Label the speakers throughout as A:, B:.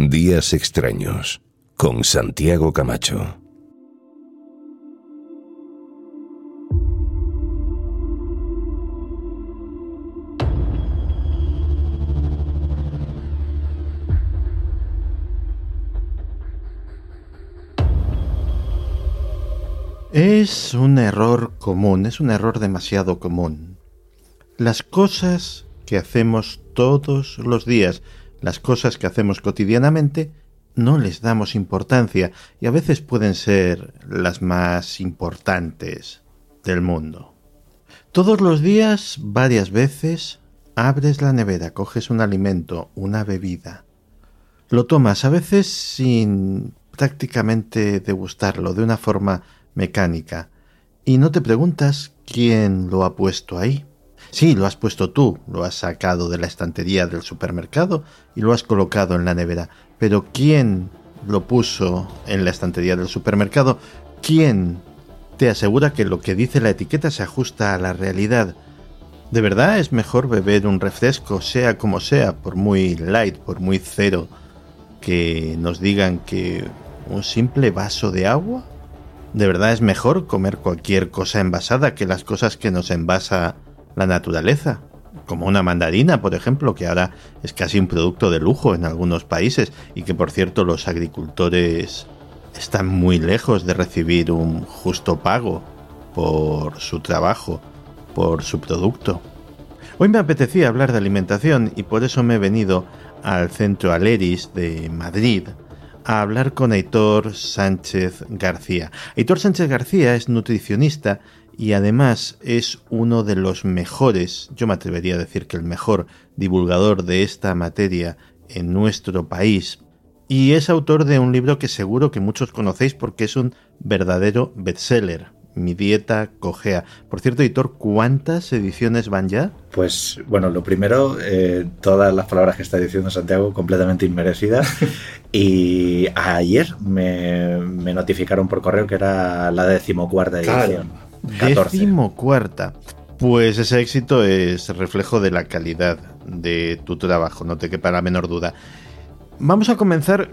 A: Días extraños con Santiago Camacho.
B: Es un error común, es un error demasiado común. Las cosas que hacemos todos los días, las cosas que hacemos cotidianamente, no les damos importancia y a veces pueden ser las más importantes del mundo. Todos los días, varias veces, abres la nevera, coges un alimento, una bebida, lo tomas a veces sin prácticamente degustarlo, de una forma mecánica, y no te preguntas quién lo ha puesto ahí. Sí, lo has puesto tú, lo has sacado de la estantería del supermercado y lo has colocado en la nevera, pero ¿quién lo puso en la estantería del supermercado? ¿Quién te asegura que lo que dice la etiqueta se ajusta a la realidad? ¿De verdad es mejor beber un refresco, sea como sea, por muy light, por muy cero, que nos digan que un simple vaso de agua? ¿De verdad es mejor comer cualquier cosa envasada que las cosas que nos envasa la naturaleza? Como una mandarina, por ejemplo, que ahora es casi un producto de lujo en algunos países y que, por cierto, los agricultores están muy lejos de recibir un justo pago por su trabajo, por su producto. Hoy me apetecía hablar de alimentación y por eso me he venido al centro Aleris de Madrid a hablar con Aitor Sánchez García. Aitor Sánchez García es nutricionista y además es uno de los mejores, yo me atrevería a decir que el mejor divulgador de esta materia en nuestro país. Y es autor de un libro que seguro que muchos conocéis porque es un verdadero bestseller. Mi dieta cojea. Por cierto, Editor, ¿cuántas ediciones van ya?
C: Pues bueno, lo primero, eh, todas las palabras que está diciendo Santiago completamente inmerecidas. y ayer me, notificaron por correo que era la decimocuarta edición.
B: Decimocuarta. Pues ese éxito es reflejo de la calidad de tu trabajo, no te quepa la menor duda. Vamos a comenzar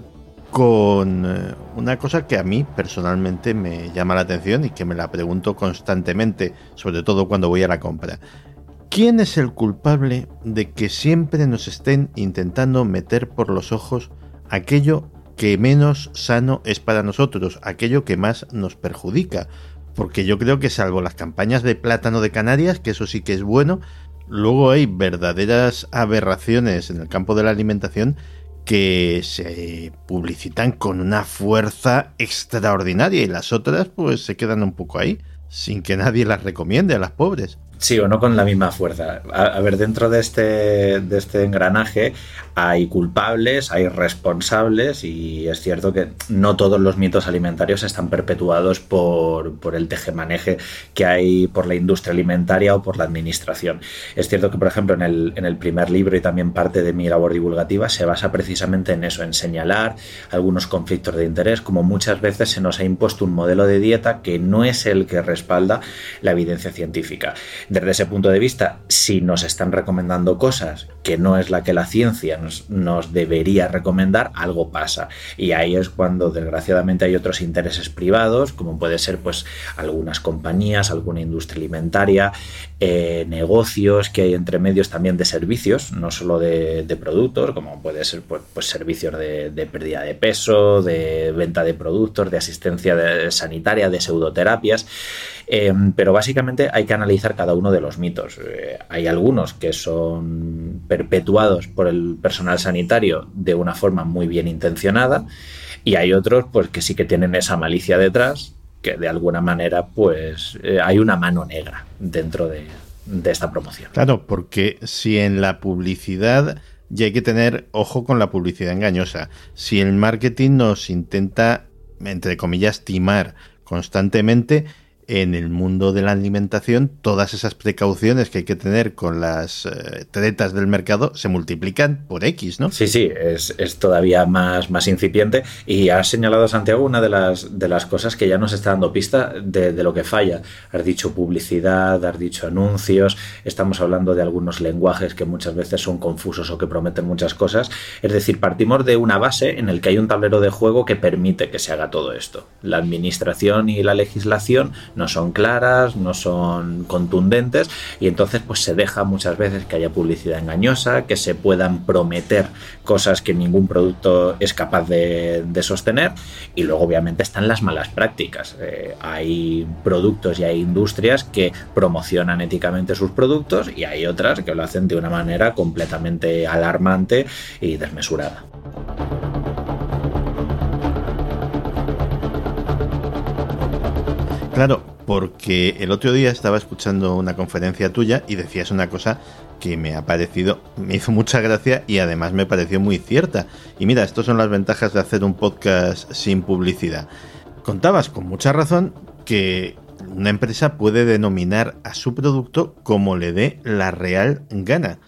B: con eh, una cosa que a mí personalmente me llama la atención y que me la pregunto constantemente, sobre todo cuando voy a la compra. ¿Quién es el culpable de que siempre nos estén intentando meter por los ojos aquello que menos sano es para nosotros, aquello que más nos perjudica? Porque yo creo que salvo las campañas de plátano de Canarias, que eso sí que es bueno, luego hay verdaderas aberraciones en el campo de la alimentación que se publicitan con una fuerza extraordinaria y las otras pues se quedan un poco ahí, sin que nadie las recomiende a las pobres.
C: Sí, o no con la misma fuerza. A, ver, dentro de este, de este engranaje hay culpables, hay responsables y es cierto que no todos los mitos alimentarios están perpetuados por, por el tejemaneje que hay por la industria alimentaria o por la administración. Es cierto que, por ejemplo, en el, en el primer libro y también parte de mi labor divulgativa se basa precisamente en eso, en señalar algunos conflictos de interés, como muchas veces se nos ha impuesto un modelo de dieta que no es el que respalda la evidencia científica. Desde ese punto de vista, si nos están recomendando cosas que no es la que la ciencia nos, debería recomendar, algo pasa. Y ahí es cuando desgraciadamente hay otros intereses privados, como puede ser pues algunas compañías, alguna industria alimentaria, eh, negocios que hay entre medios también de servicios, no solo de, productos, como puede ser pues, pues servicios de, pérdida de peso, de venta de productos, de asistencia sanitaria, de pseudoterapias. Eh, pero básicamente hay que analizar cada uno de los mitos. Eh, hay algunos que son perpetuados por el personal sanitario de una forma muy bien intencionada y hay otros pues que sí que tienen esa malicia detrás que de alguna manera pues eh, hay una mano negra dentro de, de esta promoción.
B: Claro, porque si en la publicidad y hay que tener ojo con la publicidad engañosa. Si el marketing nos intenta, entre comillas, timar constantemente, en el mundo de la alimentación todas esas precauciones que hay que tener con las eh, tretas del mercado se multiplican por X, ¿no?
C: Sí, sí, es, todavía más, más incipiente y has señalado, Santiago, una de las, de las cosas que ya nos está dando pista de, de, lo que falla. Has dicho publicidad, has dicho anuncios, estamos hablando de algunos lenguajes que muchas veces son confusos o que prometen muchas cosas. Es decir, partimos de una base en el que hay un tablero de juego que permite que se haga todo esto. La administración y la legislación no son claras, no son contundentes y entonces pues se deja muchas veces que haya publicidad engañosa, que se puedan prometer cosas que ningún producto es capaz de, sostener y luego obviamente están las malas prácticas. Eh, hay productos y hay industrias que promocionan éticamente sus productos y hay otras que lo hacen de una manera completamente alarmante y desmesurada.
B: Claro, porque el otro día estaba escuchando una conferencia tuya y decías una cosa que me ha parecido, me hizo mucha gracia y además me pareció muy cierta. Y mira, estas son las ventajas de hacer un podcast sin publicidad. Contabas con mucha razón que una empresa puede denominar a su producto como le dé la real gana.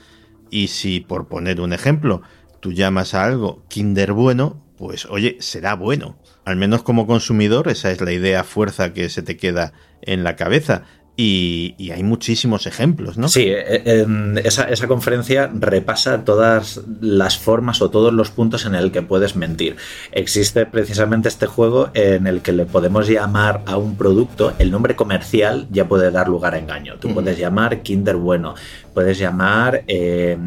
B: Y si, por poner un ejemplo, tú llamas a algo Kinder bueno, pues oye, será bueno. Al menos como consumidor, esa es la idea fuerza que se te queda en la cabeza. Y, hay muchísimos ejemplos, ¿no?
C: Sí, eh, esa, esa, conferencia repasa todas las formas o todos los puntos en el que puedes mentir. Existe precisamente este juego en el que le podemos llamar a un producto, el nombre comercial ya puede dar lugar a engaño. Tú puedes llamar Kinder Bueno, puedes llamar eh,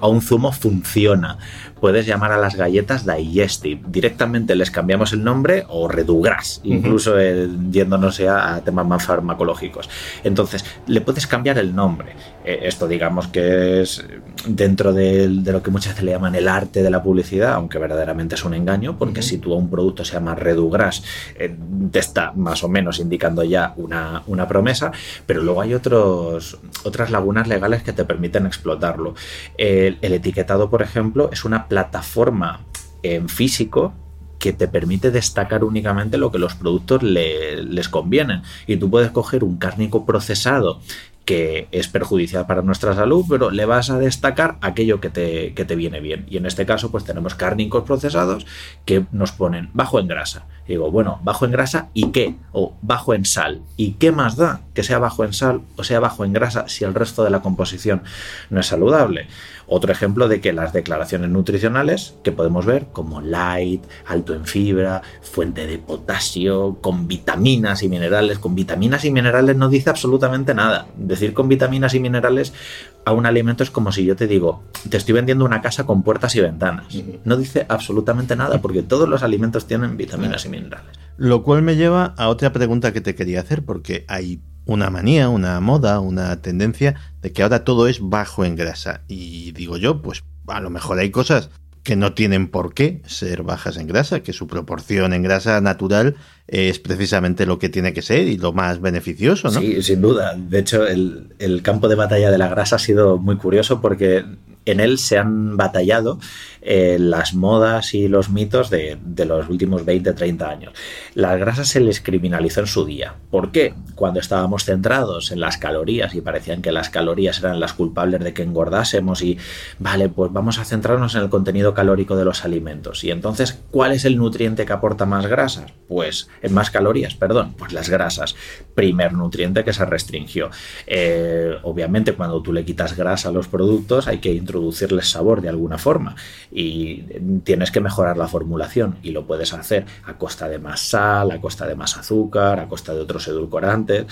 C: a un zumo funciona, puedes llamar a las galletas digestive. Directamente les cambiamos el nombre o redugras, incluso yéndonos a, temas más farmacológicos. Entonces, le puedes cambiar el nombre. Eh, esto digamos que es dentro de, lo que muchas veces le llaman el arte de la publicidad, aunque verdaderamente es un engaño, porque si tú a un producto se llama redugras, eh, te está más o menos indicando ya una, promesa, pero luego hay otros, otras lagunas legales que te permiten explotarlo. el etiquetado, por ejemplo, es una plataforma en físico que te permite destacar únicamente lo que los productos les convienen. Y tú puedes coger un cárnico procesado que es perjudicial para nuestra salud, pero le vas a destacar aquello que te, que te viene bien. Y en este caso, pues tenemos cárnicos procesados que nos ponen bajo en grasa. digo, bueno, bajo en grasa y qué? O bajo en sal. ¿Y qué más da que sea bajo en sal o sea bajo en grasa si el resto de la composición no es saludable? Otro ejemplo de que las declaraciones nutricionales que podemos ver como light, alto en fibra, fuente de potasio, con vitaminas y minerales, con vitaminas y minerales no dice absolutamente nada. Decir con vitaminas y minerales a un alimento es como si yo te digo, te estoy vendiendo una casa con puertas y ventanas. No dice absolutamente nada porque todos los alimentos tienen vitaminas y minerales.
B: Lo cual me lleva a otra pregunta que te quería hacer porque hay una manía, una moda, una tendencia de que ahora todo es bajo en grasa. Y digo yo, pues a lo mejor hay cosas que no tienen por qué ser bajas en grasa, que su proporción en grasa natural es precisamente lo que tiene que ser y lo más beneficioso, ¿no?
C: Sí, sin duda. De hecho, el, el campo de batalla de la grasa ha sido muy curioso porque en él se han batallado eh, las modas y los mitos de, los últimos 20, 30 años. Las grasas se les criminalizó en su día. ¿Por qué? Cuando estábamos centrados en las calorías y parecían que las calorías eran las culpables de que engordásemos y, vale, pues vamos a centrarnos en el contenido calórico de los alimentos. Y entonces, ¿cuál es el nutriente que aporta más grasas? Pues, en más calorías, perdón, pues las grasas. Primer nutriente que se restringió. Eh, obviamente, cuando tú le quitas grasa a los productos, hay que introducirles sabor de alguna forma y tienes que mejorar la formulación y lo puedes hacer a costa de más sal, a costa de más azúcar, a costa de otros edulcorantes,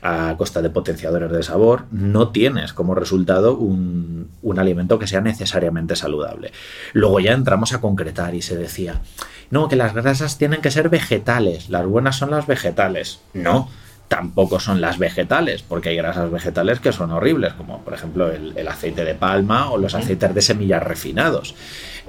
C: a costa de potenciadores de sabor. No tienes como resultado un, un alimento que sea necesariamente saludable. Luego ya entramos a concretar y se decía, no, que las grasas tienen que ser vegetales, las buenas son las vegetales. No tampoco son las vegetales, porque hay grasas vegetales que son horribles, como por ejemplo el, aceite de palma o los aceites de semillas refinados.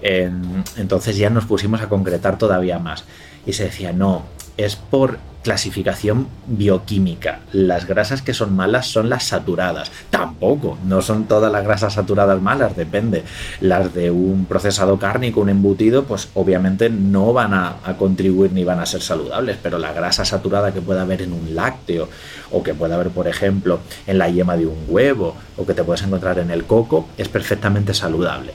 C: entonces ya nos pusimos a concretar todavía más y se decía, no, es por clasificación bioquímica. Las grasas que son malas son las saturadas. Tampoco, no son todas las grasas saturadas malas, depende. Las de un procesado cárnico, un embutido, pues obviamente no van a, contribuir ni van a ser saludables, pero la grasa saturada que puede haber en un lácteo o que puede haber, por ejemplo, en la yema de un huevo o que te puedes encontrar en el coco es perfectamente saludable.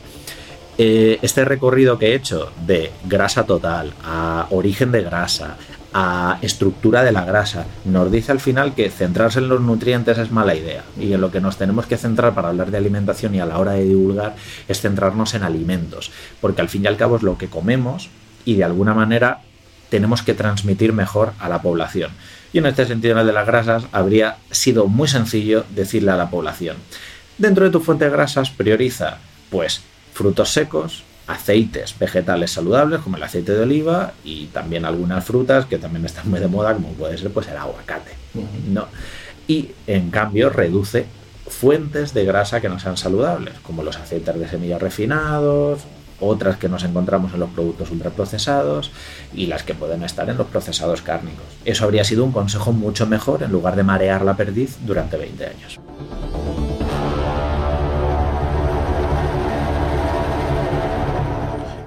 C: Eh, este recorrido que he hecho de grasa total a origen de grasa, a estructura de la grasa. Nos dice al final que centrarse en los nutrientes es mala idea y en lo que nos tenemos que centrar para hablar de alimentación y a la hora de divulgar es centrarnos en alimentos, porque al fin y al cabo es lo que comemos y de alguna manera tenemos que transmitir mejor a la población. Y en este sentido, en el de las grasas, habría sido muy sencillo decirle a la población, dentro de tu fuente de grasas prioriza pues frutos secos, aceites vegetales saludables como el aceite de oliva y también algunas frutas que también están muy de moda como puede ser pues el aguacate ¿no? y en cambio reduce fuentes de grasa que no sean saludables como los aceites de semillas refinados otras que nos encontramos en los productos ultraprocesados y las que pueden estar en los procesados cárnicos. Eso habría sido un consejo mucho mejor en lugar de marear la perdiz durante 20 años.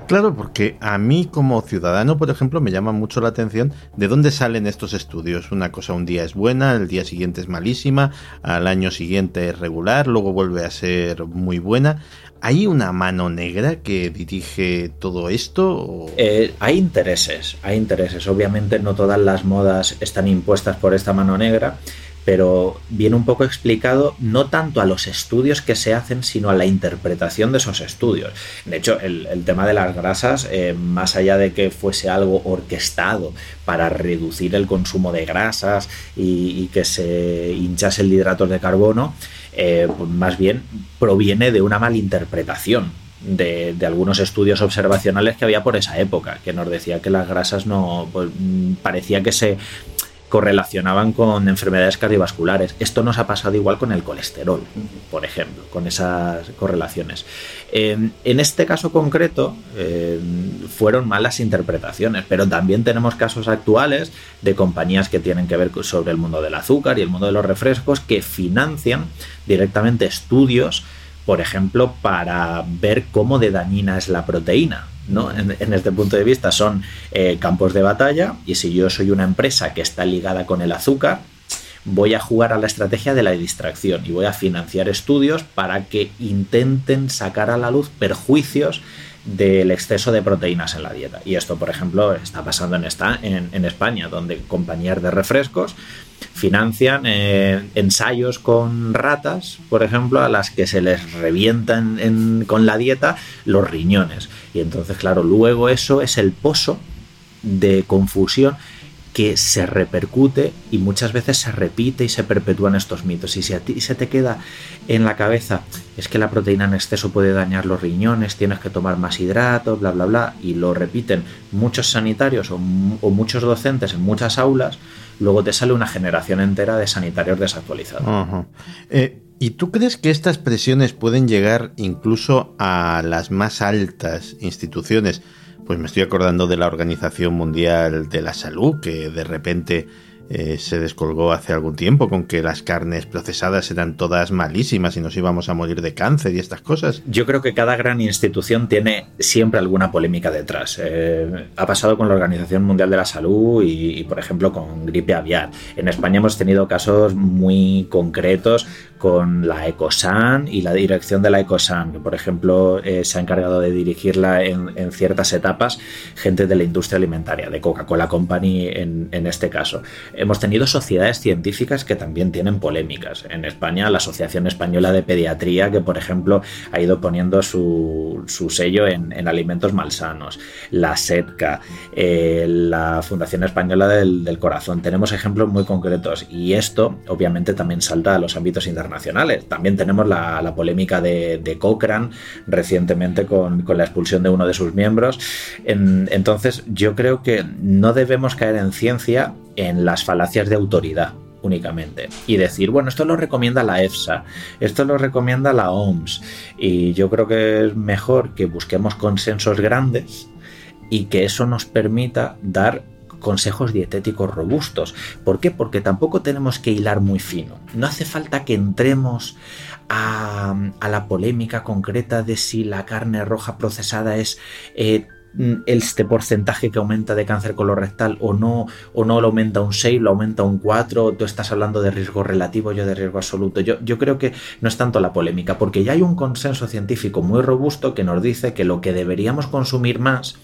B: Claro, porque a mí como ciudadano, por ejemplo, me llama mucho la atención de dónde salen estos estudios. Una cosa un día es buena, el día siguiente es malísima, al año siguiente es regular, luego vuelve a ser muy buena. ¿Hay una mano negra que dirige todo esto?
C: Eh, hay intereses, hay intereses. Obviamente no todas las modas están impuestas por esta mano negra pero viene un poco explicado no tanto a los estudios que se hacen, sino a la interpretación de esos estudios. De hecho, el, tema de las grasas, eh, más allá de que fuese algo orquestado para reducir el consumo de grasas y, que se hinchase el hidrato de carbono, eh, pues más bien proviene de una malinterpretación de, de, algunos estudios observacionales que había por esa época, que nos decía que las grasas no pues, parecía que se correlacionaban con enfermedades cardiovasculares. Esto nos ha pasado igual con el colesterol, por ejemplo, con esas correlaciones. en este caso concreto fueron malas interpretaciones, pero también tenemos casos actuales de compañías que tienen que ver sobre el mundo del azúcar y el mundo de los refrescos que financian directamente estudios, por ejemplo, para ver cómo de dañina es la proteína en, este punto de vista son eh, campos de batalla y si yo soy una empresa que está ligada con el azúcar, voy a jugar a la estrategia de la distracción y voy a financiar estudios para que intenten sacar a la luz perjuicios del exceso de proteínas en la dieta. Y esto, por ejemplo, está pasando en, esta, en España, donde compañías de refrescos financian eh, ensayos con ratas, por ejemplo, a las que se les revientan con la dieta los riñones. Y entonces, claro, luego eso es el pozo de confusión que se repercute y muchas veces se repite y se perpetúan estos mitos. Y si a ti se te queda en la cabeza, es que la proteína en exceso puede dañar los riñones, tienes que tomar más hidratos, bla, bla, bla, y lo repiten muchos sanitarios o, muchos docentes en muchas aulas, luego te sale una generación entera de sanitarios desactualizados.
B: Eh, ¿Y tú crees que estas presiones pueden llegar incluso a las más altas instituciones? Pues me estoy acordando de la Organización Mundial de la Salud, que de repente eh, se descolgó hace algún tiempo con que las carnes procesadas eran todas malísimas y nos íbamos a morir de cáncer y estas cosas.
C: Yo creo que cada gran institución tiene siempre alguna polémica detrás. Eh, ha pasado con la Organización Mundial de la Salud y, por ejemplo, con gripe aviar. En España hemos tenido casos muy concretos con la Ecosan y la dirección de la Ecosan, que por ejemplo eh, se ha encargado de dirigirla en, ciertas etapas gente de la industria alimentaria, de Coca-Cola Company en, en este caso hemos tenido sociedades científicas que también tienen polémicas. En España, la Asociación Española de Pediatría, que por ejemplo ha ido poniendo su, sello en, alimentos malsanos, la SETCA, eh, la Fundación Española del, Corazón. Tenemos ejemplos muy concretos y esto obviamente también salta a los ámbitos internacionales. También tenemos la, polémica de, Cochrane recientemente con, la expulsión de uno de sus miembros. entonces yo creo que no debemos caer en ciencia en las falacias de autoridad únicamente y decir, bueno, esto lo recomienda la EFSA, esto lo recomienda la OMS y yo creo que es mejor que busquemos consensos grandes y que eso nos permita dar consejos dietéticos robustos. ¿Por qué? Porque tampoco tenemos que hilar muy fino. No hace falta que entremos a, la polémica concreta de si la carne roja procesada es eh, este porcentaje que aumenta de cáncer colorectal o no, o no lo aumenta un 6, lo aumenta un 4, tú estás hablando de riesgo relativo, yo de riesgo absoluto. Yo, yo creo que no es tanto la polémica, porque ya hay un consenso científico muy robusto que nos dice que lo que deberíamos consumir más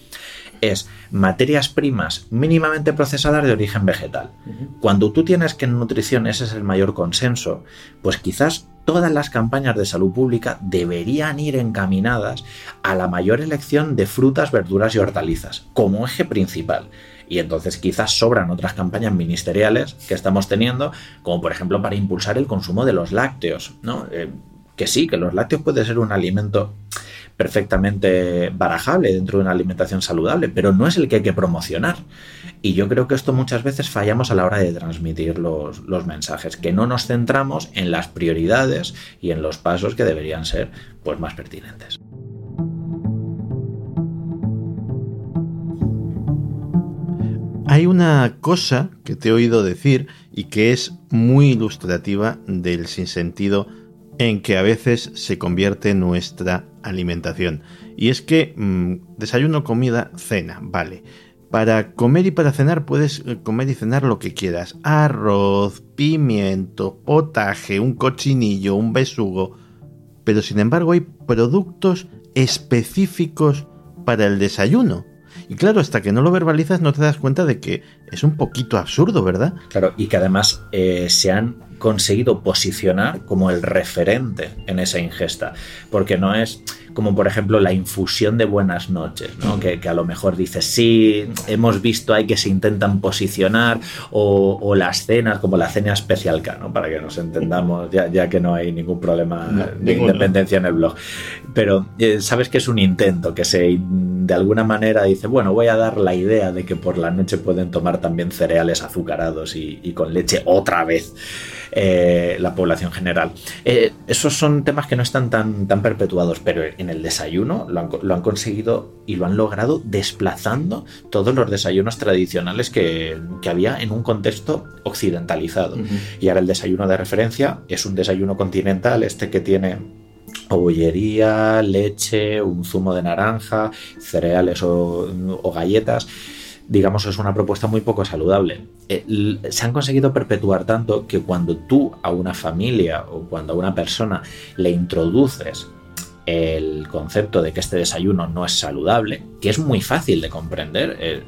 C: es materias primas mínimamente procesadas de origen vegetal. Cuando tú tienes que en nutrición ese es el mayor consenso, pues quizás todas las campañas de salud pública deberían ir encaminadas a la mayor elección de frutas, verduras y hortalizas como eje principal. Y entonces quizás sobran otras campañas ministeriales que estamos teniendo, como por ejemplo para impulsar el consumo de los lácteos, ¿no? Eh, que sí, que los lácteos puede ser un alimento perfectamente barajable dentro de una alimentación saludable, pero no es el que hay que promocionar. Y yo creo que esto muchas veces fallamos a la hora de transmitir los, mensajes, que no nos centramos en las prioridades y en los pasos que deberían ser pues, más pertinentes.
B: Hay una cosa que te he oído decir y que es muy ilustrativa del sinsentido en que a veces se convierte nuestra alimentación. Y es que mm, desayuno, comida, cena, vale. Para comer y para cenar puedes eh, comer y cenar lo que quieras. Arroz, pimiento, potaje, un cochinillo, un besugo. Pero sin embargo hay productos específicos para el desayuno. Y claro, hasta que no lo verbalizas no te das cuenta de que es un poquito absurdo, ¿verdad?
C: Claro, y que además eh, se han conseguido posicionar como el referente en esa ingesta, porque no es como por ejemplo la infusión de buenas noches, ¿no? que, a lo mejor dices, sí, hemos visto ahí que se intentan posicionar, o, las cenas, como la cena especial K, ¿no? para que nos entendamos, ya, que no hay ningún problema de independencia en el blog. Pero eh, sabes que es un intento, que se de alguna manera dice, bueno, voy a dar la idea de que por la noche pueden tomar también cereales azucarados y con leche otra vez. Eh, la población general. Eh, esos son temas que no están tan, tan perpetuados, pero en el desayuno lo han, conseguido y lo han logrado desplazando todos los desayunos tradicionales que, había en un contexto occidentalizado. Y ahora el desayuno de referencia es un desayuno continental, este que tiene bollería, leche, un zumo de naranja, cereales o galletas digamos, es una propuesta muy poco saludable. Eh, se han conseguido perpetuar tanto que cuando tú a una familia o cuando a una persona le introduces el concepto de que este desayuno no es saludable, que es muy fácil de comprender. Eh,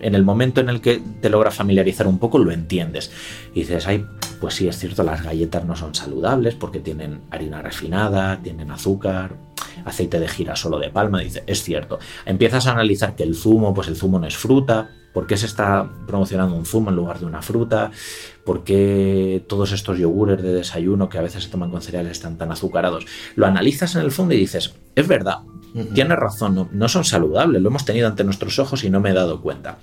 C: en el momento en el que te logra familiarizar un poco, lo entiendes. Y dices, ay, pues sí, es cierto, las galletas no son saludables porque tienen harina refinada, tienen azúcar, aceite de girasol o de palma. Dice, es cierto. Empiezas a analizar que el zumo, pues el zumo no es fruta, ¿Por qué se está promocionando un zumo en lugar de una fruta? ¿Por qué todos estos yogures de desayuno que a veces se toman con cereales están tan azucarados? Lo analizas en el fondo y dices, es verdad, tienes razón, no, son saludables, lo hemos tenido ante nuestros ojos y no me he dado cuenta.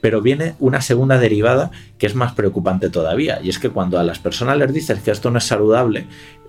C: Pero viene una segunda derivada que es más preocupante todavía, y es que cuando a las personas les dices que esto no es saludable,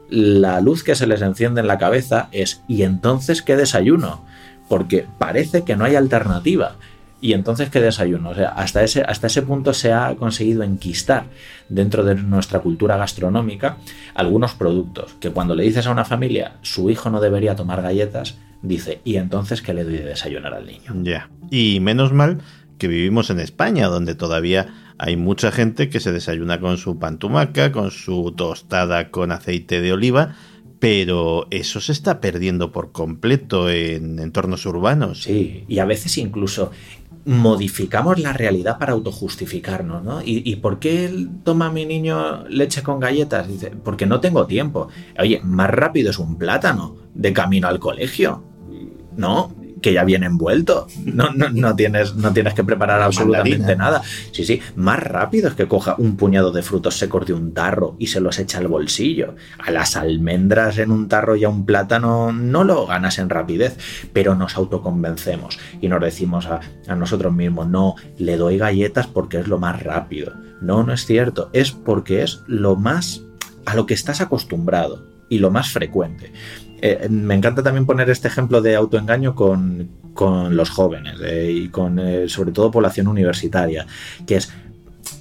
C: la luz que se les enciende en la cabeza es, ¿y entonces qué desayuno? Porque parece que no hay alternativa. Y entonces, ¿qué desayuno? O sea, hasta ese, hasta ese punto se ha conseguido enquistar dentro de nuestra cultura gastronómica algunos productos que cuando le dices a una familia su hijo no debería tomar galletas, dice, ¿y entonces qué le doy de desayunar al niño?
B: Ya. Y menos mal que vivimos en España, donde todavía hay mucha gente que se desayuna con su pantumaca, con su tostada con aceite de oliva, pero eso se está perdiendo por completo en entornos urbanos.
C: Sí, y a veces incluso modificamos la realidad para autojustificarnos, ¿no? ¿Y, por qué toma mi niño leche con galletas? Dice, porque no tengo tiempo. Oye, más rápido es un plátano de camino al colegio. No, que ya viene envuelto. No, no, no, tienes, no tienes que preparar absolutamente nada. Sí, sí, más rápido es que coja un puñado de frutos secos de un tarro y se los echa al bolsillo. A las almendras en un tarro y a un plátano no lo ganas en rapidez, pero nos autoconvencemos y nos decimos a, a nosotros mismos, no, le doy galletas porque es lo más rápido. No, no es cierto, es porque es lo más a lo que estás acostumbrado y lo más frecuente. Eh, me encanta también poner este ejemplo de autoengaño con con los jóvenes eh, y con eh, sobre todo población universitaria, que es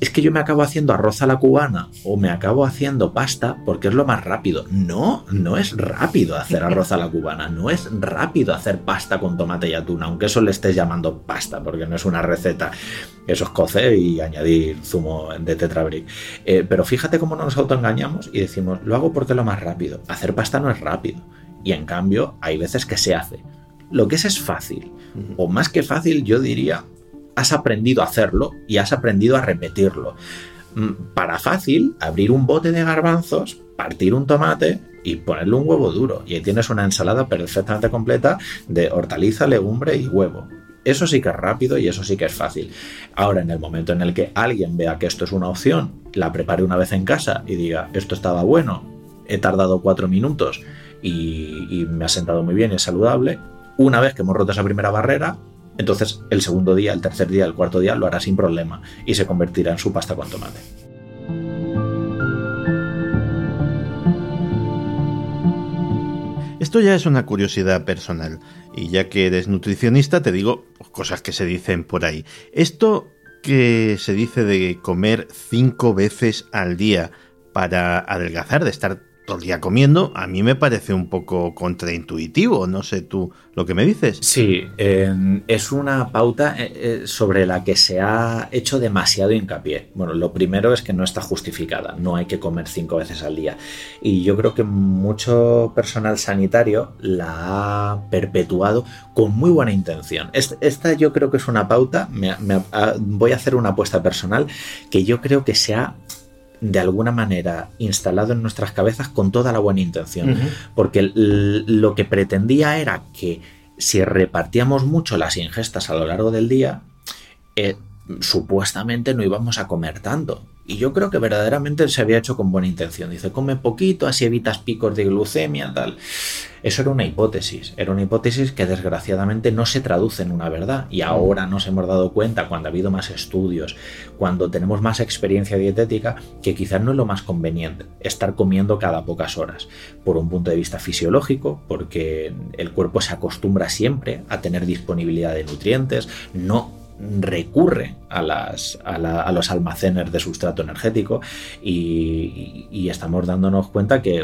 C: es que yo me acabo haciendo arroz a la cubana o me acabo haciendo pasta porque es lo más rápido. No, no es rápido hacer arroz a la cubana, no es rápido hacer pasta con tomate y atún, aunque eso le estés llamando pasta porque no es una receta. Eso es cocer y añadir zumo de tetrabric. Pero fíjate cómo nos autoengañamos y decimos, lo hago porque es lo más rápido. Hacer pasta no es rápido. Y en cambio, hay veces que se hace. Lo que es es fácil. O más que fácil, yo diría has aprendido a hacerlo y has aprendido a repetirlo. Mm, para fácil, abrir un bote de garbanzos, partir un tomate y ponerle un huevo duro. Y ahí tienes una ensalada perfectamente completa de hortaliza, legumbre y huevo. Eso sí que es rápido y eso sí que es fácil. Ahora, en el momento en el que alguien vea que esto es una opción, la prepare una vez en casa y diga, esto estaba bueno, he tardado cuatro minutos y, me ha sentado muy bien y es saludable, una vez que hemos roto esa primera barrera, entonces el segundo día, el tercer día, el cuarto día lo hará sin problema y se convertirá en su pasta con tomate.
B: Esto ya es una curiosidad personal y ya que eres nutricionista te digo cosas que se dicen por ahí. Esto que se dice de comer cinco veces al día para adelgazar, de estar todo el día comiendo, a mí me parece un poco contraintuitivo. No sé tú lo que me dices.
C: Sí, es una pauta eh, eh, sobre la que se ha hecho demasiado hincapié. Bueno, lo primero es que no está justificada, no hay que comer cinco veces al día. Y yo creo que mucho personal sanitario la ha perpetuado con muy buena intención. Esta yo creo que es una pauta, voy a hacer una apuesta personal, que yo creo que se ha de alguna manera instalado en nuestras cabezas con toda la buena intención. Porque lo que pretendía era que si repartíamos mucho las ingestas a lo largo del día, eh, supuestamente no íbamos a comer tanto. Y yo creo que verdaderamente se había hecho con buena intención. Dice, come poquito, así evitas picos de glucemia, tal. Eso era una hipótesis. Era una hipótesis que desgraciadamente no se traduce en una verdad. Y ahora nos hemos dado cuenta, cuando ha habido más estudios, cuando tenemos más experiencia dietética, que quizás no es lo más conveniente estar comiendo cada pocas horas. Por un punto de vista fisiológico, porque el cuerpo se acostumbra siempre a tener disponibilidad de nutrientes, no recurre a, las, a, los almacenes de sustrato energético y, estamos dándonos cuenta que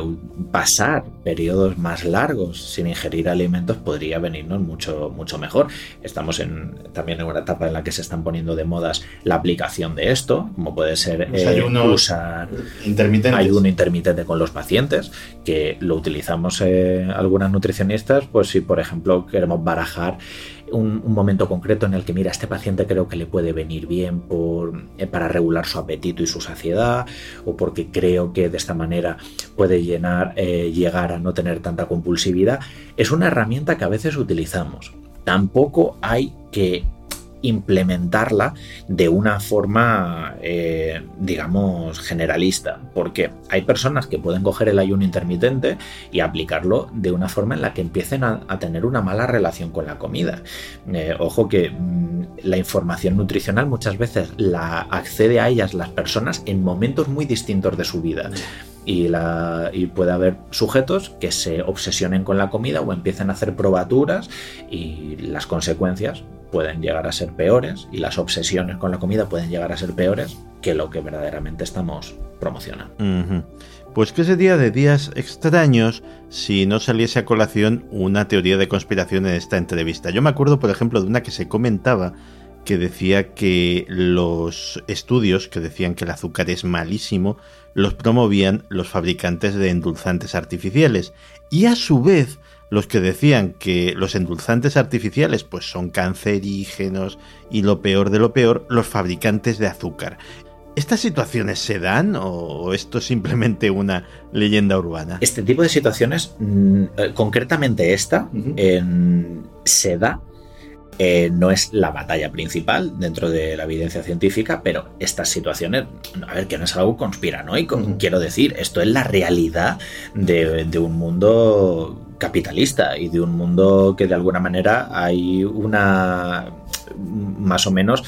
C: pasar periodos más largos sin ingerir alimentos podría venirnos mucho, mucho mejor. Estamos en, también en una etapa en la que se están poniendo de modas la aplicación de esto, como puede ser
B: eh, usar
C: ayuno intermitente con los pacientes, que lo utilizamos eh, algunas nutricionistas, pues si por ejemplo queremos barajar un, momento concreto en el que, mira, este paciente creo que le puede venir bien eh, para regular su apetito y su saciedad, o porque creo que de esta manera puede eh, llegar a no tener tanta compulsividad, es una herramienta que a veces utilizamos. Tampoco hay que implementarla de una forma, eh, digamos, generalista, porque hay personas que pueden coger el ayuno intermitente y aplicarlo de una forma en la que empiecen a, tener una mala relación con la comida. Eh, ojo que mm, la información nutricional muchas veces la accede a ellas las personas en momentos muy distintos de su vida. Y, puede haber sujetos que se obsesionen con la comida o empiecen a hacer probaturas y las consecuencias pueden llegar a ser peores y las obsesiones con la comida pueden llegar a ser peores que lo que verdaderamente estamos promocionando.
B: Pues que sería de días extraños si no saliese a colación una teoría de conspiración en esta entrevista. Yo me acuerdo, por ejemplo, de una que se comentaba que decía que los estudios que decían que el azúcar es malísimo los promovían los fabricantes de endulzantes artificiales y a su vez los que decían que los endulzantes artificiales pues son cancerígenos y lo peor de lo peor, los fabricantes de azúcar. ¿Estas situaciones se dan o esto es simplemente una leyenda urbana?
C: Este tipo de situaciones, mm, eh, concretamente esta, se da eh, no es la batalla principal dentro de la evidencia científica, pero estas situaciones, a ver, que no es algo conspiranoico, quiero decir, esto es la realidad de, un mundo capitalista y de un mundo que de alguna manera hay una más o menos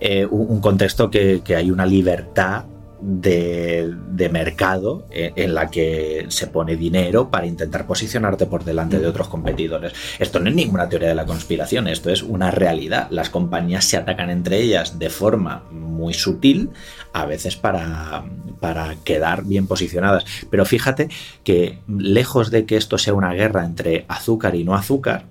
C: eh, un contexto que, hay una libertad de, mercado en, la que se pone dinero para intentar posicionarte por delante de otros competidores. Esto no es ninguna teoría de la conspiración, esto es una realidad. Las compañías se atacan entre ellas de forma muy sutil, a veces para, para quedar bien posicionadas. Pero fíjate que lejos de que esto sea una guerra entre azúcar y no azúcar,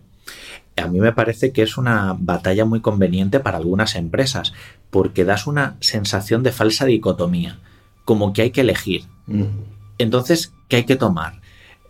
C: a mí me parece que es una batalla muy conveniente para algunas empresas, porque das una sensación de falsa dicotomía, como que hay que elegir. Entonces, ¿qué hay que tomar?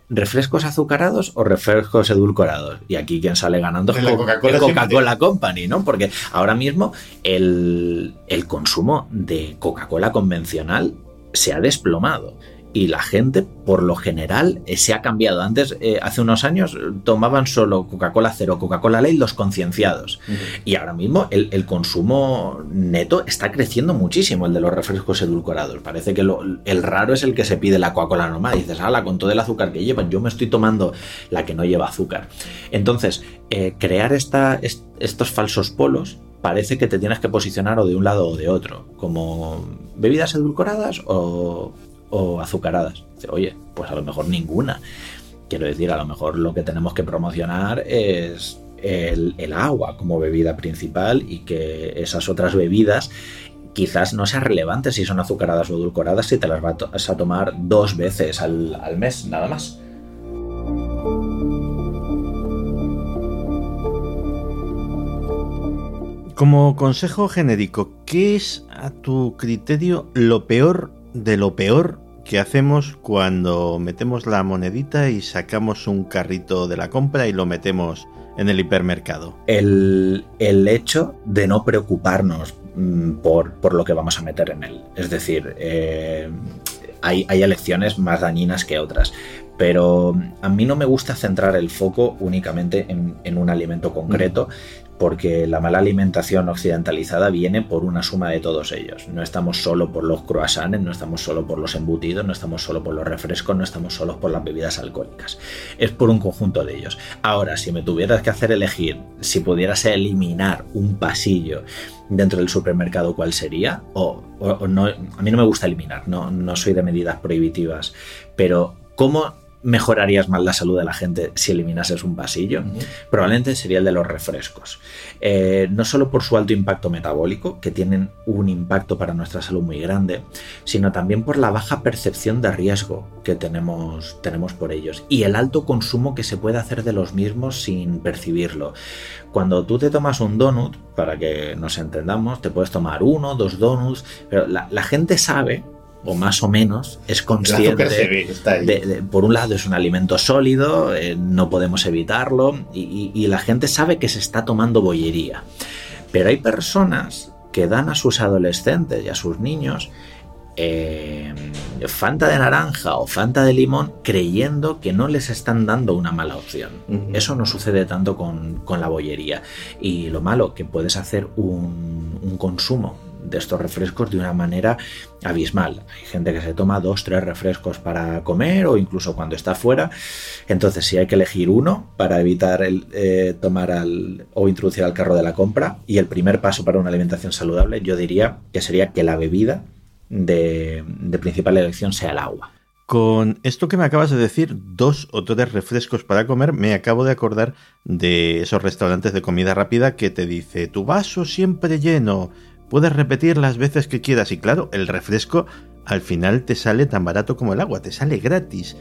C: ¿Refrescos azucarados o refrescos edulcorados? Y aquí quien sale ganando es Coca-Cola Company, ¿no? Porque ahora mismo el, el consumo de Coca-Cola convencional se ha desplomado y la gente, por lo general, eh, se ha cambiado. Antes, eh, hace unos años, tomaban solo Coca-Cola cero, Coca-Cola Light los concienciados. Y ahora mismo el, consumo neto está creciendo muchísimo, el de los refrescos edulcorados. Parece que el raro es el que se pide la Coca-Cola normal. dices, ala, con todo el azúcar que llevan, yo me estoy tomando la que no lleva azúcar. Entonces, eh, crear esta, estos falsos polos parece que te tienes que posicionar o de un lado o de otro, como bebidas edulcoradas o o azucaradas. Oye, pues a lo mejor ninguna. Quiero decir, a lo mejor lo que tenemos que promocionar es el, agua como bebida principal y que esas otras bebidas quizás no sea relevante si son azucaradas o edulcoradas si te las vas a tomar dos veces al mes, nada más.
B: Como consejo genérico, ¿qué es a tu criterio lo peor de lo peor que hacemos cuando metemos la monedita y sacamos un carrito de la compra y lo metemos en el hipermercado?
C: El, hecho de no preocuparnos mm, por, lo que vamos a meter en él. Es decir, eh, hay, elecciones más dañinas que otras. Pero a mí no me gusta centrar el foco únicamente en, en un alimento concreto, porque la mala alimentación occidentalizada viene por una suma de todos ellos. No estamos solo por los croissants, no estamos solo por los embutidos, no estamos solo por los refrescos, no estamos solo por las bebidas alcohólicas. Es por un conjunto de ellos. Ahora, si me tuvieras que hacer elegir, si pudieras eliminar un pasillo dentro del supermercado, ¿cuál sería? O, no, a mí no me gusta eliminar, no, no soy de medidas prohibitivas, pero ¿cómo mejorarías más la salud de la gente si eliminases un pasillo, probablemente sería el de los refrescos. Eh, no solo por su alto impacto metabólico, que tienen un impacto para nuestra salud muy grande, sino también por la baja percepción de riesgo que tenemos, tenemos por ellos y el alto consumo que se puede hacer de los mismos sin percibirlo. Cuando tú te tomas un donut, para que nos entendamos, te puedes tomar uno, dos donuts, pero la gente sabe o más o menos, es consciente. De, por un lado, es un alimento sólido, eh, no podemos evitarlo, y, la gente sabe que se está tomando bollería. Pero hay personas que dan a sus adolescentes y a sus niños eh, Fanta de naranja o Fanta de limón creyendo que no les están dando una mala opción. Eso no sucede tanto con, la bollería. Y lo malo, que puedes hacer un, un consumo de estos refrescos de una manera abismal. Hay gente que se toma dos, tres refrescos para comer o incluso cuando está fuera. Entonces, si hay que elegir uno para evitar el, eh, tomar al, o introducir al carro de la compra, y el primer paso para una alimentación saludable, yo diría que sería que la bebida de, de principal elección sea el agua.
B: Con esto que me acabas de decir, dos o tres refrescos para comer, me acabo de acordar de esos restaurantes de comida rápida que te dice tu vaso siempre lleno, Puedes repetir las veces que quieras y claro, el refresco al final te sale tan barato como el agua, te sale gratis.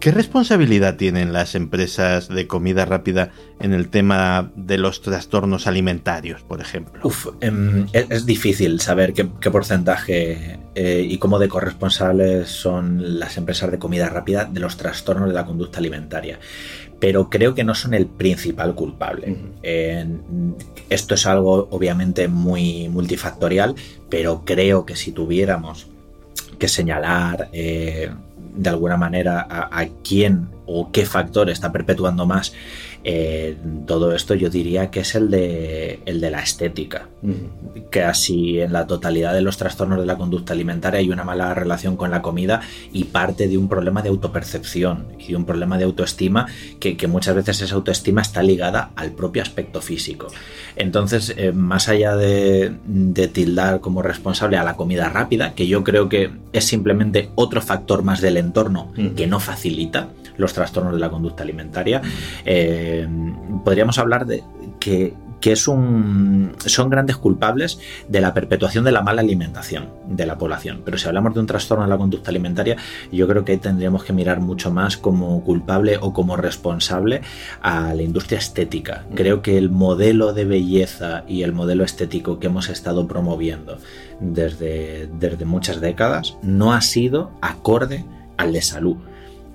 B: ¿Qué responsabilidad tienen las empresas de comida rápida en el tema de los trastornos alimentarios, por ejemplo?
C: Uf, em, es, difícil saber qué, porcentaje eh, y cómo de corresponsables son las empresas de comida rápida de los trastornos de la conducta alimentaria pero creo que no son el principal culpable. esto es algo obviamente muy multifactorial, pero creo que si tuviéramos que señalar eh, de alguna manera a, quién o qué factor está perpetuando más eh, todo esto, yo diría que es el de, el de la estética. Casi en la totalidad de los trastornos de la conducta alimentaria hay una mala relación con la comida y parte de un problema de autopercepción y de un problema de autoestima que, muchas veces esa autoestima está ligada al propio aspecto físico. Entonces, eh, más allá de, de tildar como responsable a la comida rápida, que yo creo que es simplemente otro factor más del entorno que no facilita los trastornos de la conducta alimentaria, eh, podríamos hablar de que, es un, son grandes culpables de la perpetuación de la mala alimentación de la población. Pero si hablamos de un trastorno de la conducta alimentaria, yo creo que ahí tendríamos que mirar mucho más como culpable o como responsable a la industria estética. Creo que el modelo de belleza y el modelo estético que hemos estado promoviendo desde, desde muchas décadas no ha sido acorde al de salud.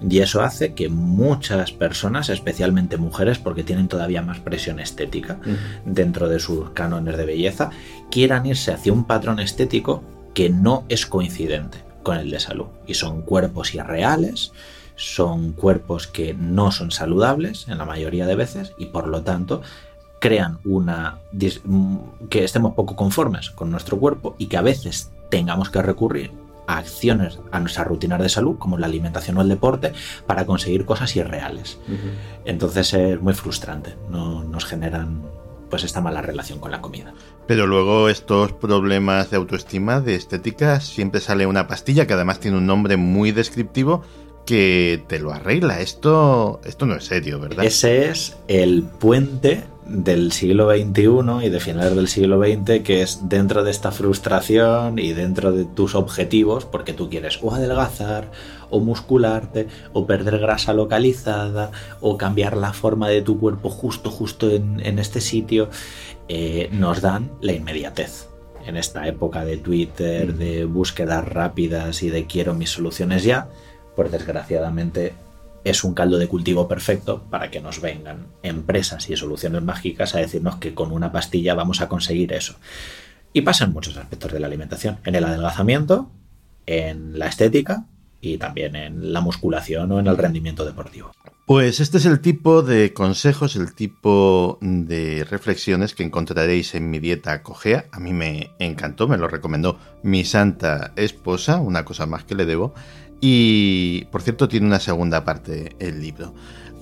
C: Y eso hace que muchas personas, especialmente mujeres, porque tienen todavía más presión estética dentro de sus cánones de belleza, quieran irse hacia un patrón estético que no es coincidente con el de salud. Y son cuerpos irreales, son cuerpos que no son saludables en la mayoría de veces y por lo tanto crean una que estemos poco conformes con nuestro cuerpo y que a veces tengamos que recurrir a acciones a nuestra rutina de salud, como la alimentación o el deporte, para conseguir cosas irreales. Entonces es muy frustrante, no, nos generan pues esta mala relación con la comida.
B: Pero luego estos problemas de autoestima, de estética, siempre sale una pastilla que además tiene un nombre muy descriptivo que te lo arregla. Esto, esto no es serio, ¿verdad?
C: Ese es el puente del siglo XXI y de finales del siglo XX, que es dentro de esta frustración y dentro de tus objetivos, porque tú quieres o adelgazar, o muscularte, o perder grasa localizada, o cambiar la forma de tu cuerpo justo, justo en, este sitio, eh, nos dan la inmediatez. En esta época de Twitter, de búsquedas rápidas y de quiero mis soluciones ya, pues desgraciadamente es un caldo de cultivo perfecto para que nos vengan empresas y soluciones mágicas a decirnos que con una pastilla vamos a conseguir eso. Y pasa en muchos aspectos de la alimentación, en el adelgazamiento, en la estética y también en la musculación o en el rendimiento deportivo.
B: Pues este es el tipo de consejos, el tipo de reflexiones que encontraréis en mi dieta cojea. A mí me encantó, me lo recomendó mi santa esposa, una cosa más que le debo. Y, por cierto, tiene una segunda parte el libro.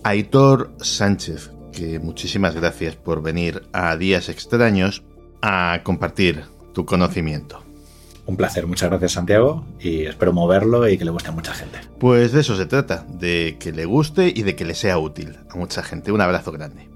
B: Aitor Sánchez, que muchísimas gracias por venir a Días Extraños a compartir tu conocimiento.
C: Un placer, muchas gracias Santiago y espero moverlo y que le guste a mucha gente.
B: Pues de eso se trata, de que le guste y de que le sea útil a mucha gente. Un abrazo grande.